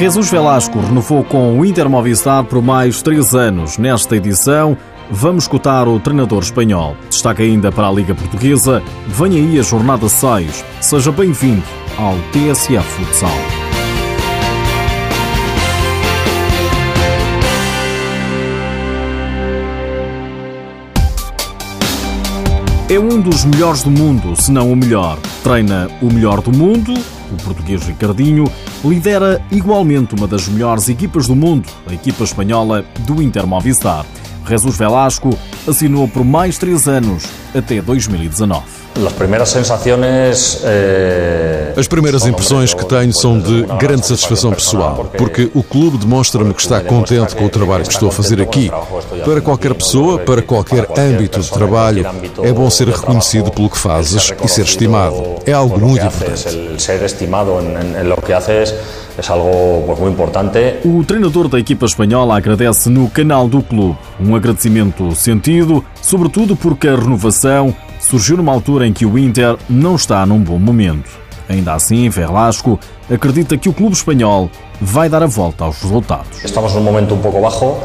Jesus Velasco renovou com o Inter Movistar por mais três anos. Nesta edição, vamos escutar o treinador espanhol. Destaca ainda para a Liga Portuguesa. Vem aí a jornada 6. Seja bem-vindo ao TSF Futsal. É um dos melhores do mundo, se não o melhor. Treina o melhor do mundo, o português Ricardinho, lidera igualmente uma das melhores equipas do mundo, a equipa espanhola do Inter Movistar. Jesus Velasco assinou por mais três anos, até 2019. Eh, As primeiras impressões que tenho são de grande satisfação pessoal, porque o clube demonstra-me que está contente com o trabalho que estou a fazer aqui. Para qualquer pessoa, para qualquer âmbito de trabalho, é bom ser reconhecido pelo que fazes e ser estimado. É algo muito importante é algo pues, muito importante. O treinador da equipa espanhola agradece no canal do clube. Um agradecimento sentido, sobretudo porque a renovação surgiu numa altura em que o Inter não está num bom momento. Ainda assim, Velasco acredita que o clube espanhol vai dar a volta aos resultados. Estamos num momento um pouco baixo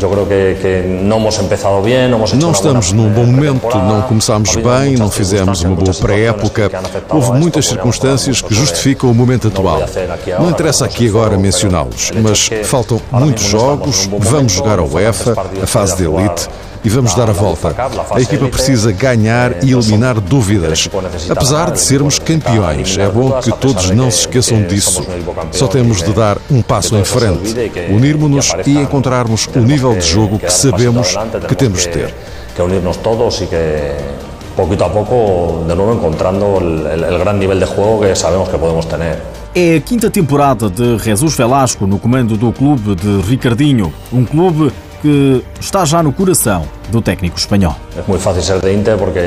eu creo que, que não hemos empezado bem, não hemos Não estamos num bom momento, não começámos bem, não fizemos uma boa pré-época. Houve muitas circunstâncias que justificam o momento atual. Não interessa aqui agora mencioná-los, mas faltam muitos jogos, vamos jogar a UEFA, a fase de elite e vamos dar a volta. A equipa precisa ganhar e eliminar dúvidas. Apesar de sermos campeões, é bom que todos não se esqueçam disso. Só temos de dar um passo em frente, unirmos-nos e encontrarmos o nível de jogo que sabemos que temos de ter. Que unirnos todos e que poquito a pouco, de novo, encontrando o grande nível de jogo que sabemos que podemos ter. É a quinta temporada de Jesus Velasco no comando do clube de Ricardinho, um clube que está já no coração do técnico espanhol. É muito fácil ser do Inter porque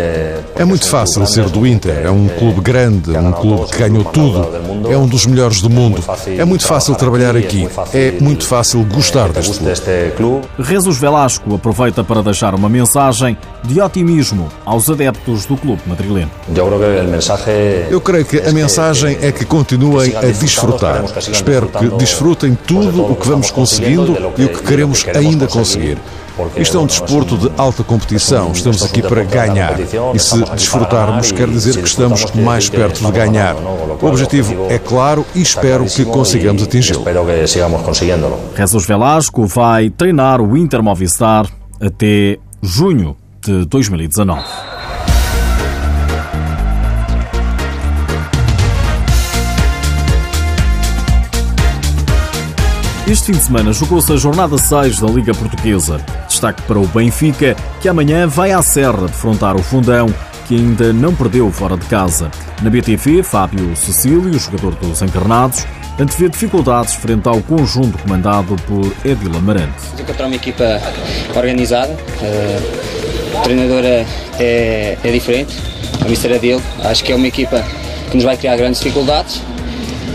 é muito fácil ser do Inter. É um clube grande, um clube que ganhou tudo. É um dos melhores do mundo. É muito fácil trabalhar aqui. É muito fácil gostar deste clube. Jesus Velasco aproveita para deixar uma mensagem de otimismo aos adeptos do clube madrileno. Eu creio que a mensagem é que continuem a desfrutar. Espero que desfrutem tudo o que vamos conseguindo e o que queremos ainda conseguir. Isto é um desporto de alta competição, estamos aqui para ganhar. E se desfrutarmos, quer dizer que estamos mais perto de ganhar. O objetivo é claro e espero que consigamos atingi-lo. Jesus Velasco vai treinar o Inter Movistar até junho de 2019. Este fim de semana jogou-se a jornada 6 da Liga Portuguesa. Destaque para o Benfica, que amanhã vai à Serra defrontar o Fundão, que ainda não perdeu fora de casa. Na BTV, Fábio Cecílio, jogador dos Encarnados, antevê dificuldades frente ao conjunto comandado por Edil Amarante. Encontrar uma equipa organizada, uh, o treinador é, é, é diferente, a mister é dele, acho que é uma equipa que nos vai criar grandes dificuldades,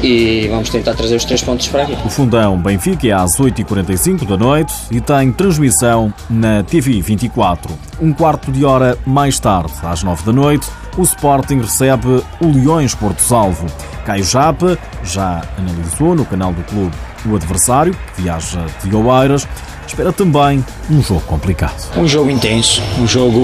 e vamos tentar trazer os três pontos para aqui. O Fundão Benfica é às 8h45 da noite e tem transmissão na TV 24. Um quarto de hora mais tarde, às 9 da noite, o Sporting recebe o Leões Porto Salvo. Caio Japa já analisou no canal do clube o adversário, que viaja de Oeiras, espera também um jogo complicado. Um jogo intenso, um jogo.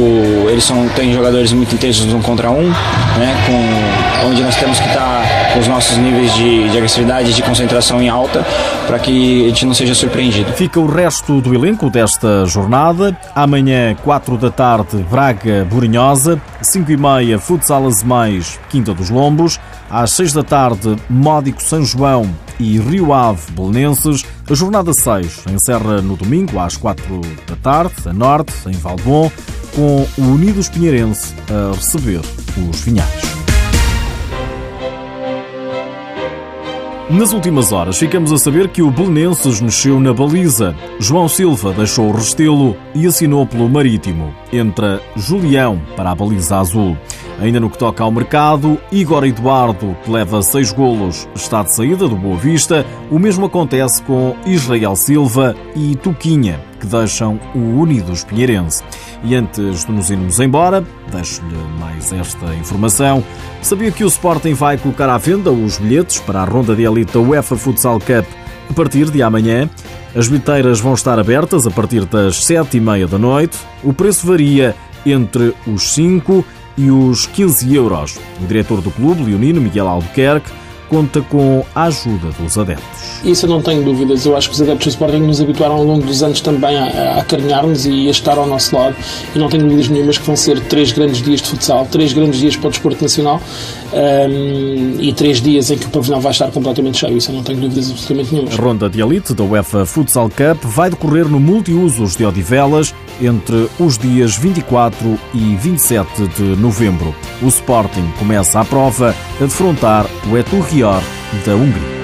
Eles são, têm jogadores muito intensos um contra um, né? Com, onde nós temos que estar os nossos níveis de, de agressividade e de concentração em alta para que a gente não seja surpreendido. Fica o resto do elenco desta jornada. Amanhã, 4 da tarde, Braga Burinhosa, 5 e meia, Futsal Mais, Quinta dos Lombos. Às 6 da tarde, Módico São João e Rio Ave Belenenses. A jornada 6 encerra no domingo às 4 da tarde, a norte, em Valbon, com o Unidos Pinheirense a receber os Vinhais. Nas últimas horas, ficamos a saber que o Belenenses mexeu na baliza. João Silva deixou o Restelo e assinou pelo Marítimo. Entra Julião para a baliza azul. Ainda no que toca ao mercado, Igor Eduardo, que leva seis golos, está de saída do Boa Vista. O mesmo acontece com Israel Silva e Tuquinha, que deixam o Unidos Pinheirense. E antes de nos irmos embora, deixo-lhe mais esta informação. Sabia que o Sporting vai colocar à venda os bilhetes para a ronda de elite da UEFA Futsal Cup A partir de amanhã, as bilheteiras vão estar abertas a partir das sete e meia da noite. O preço varia entre os 5 e os 15 euros. O diretor do clube, leonino Miguel Albuquerque, conta com a ajuda dos adeptos. Isso eu não tenho dúvidas. Eu acho que os adeptos do Sporting nos habituaram ao longo dos anos também a, acarinhar-nos e a estar ao nosso lado. E não tenho dúvidas nenhumas que vão ser três grandes dias de futsal, três grandes dias para o desporto nacional um, e três dias em que o pavilhão vai estar completamente cheio. Isso eu não tenho dúvidas absolutamente nenhumas. A ronda de elite da UEFA Futsal Cup vai decorrer no multiusos de Odivelas entre os dias 24 e 27 de novembro. O Sporting começa a prova a defrontar o Eturrior da Hungria.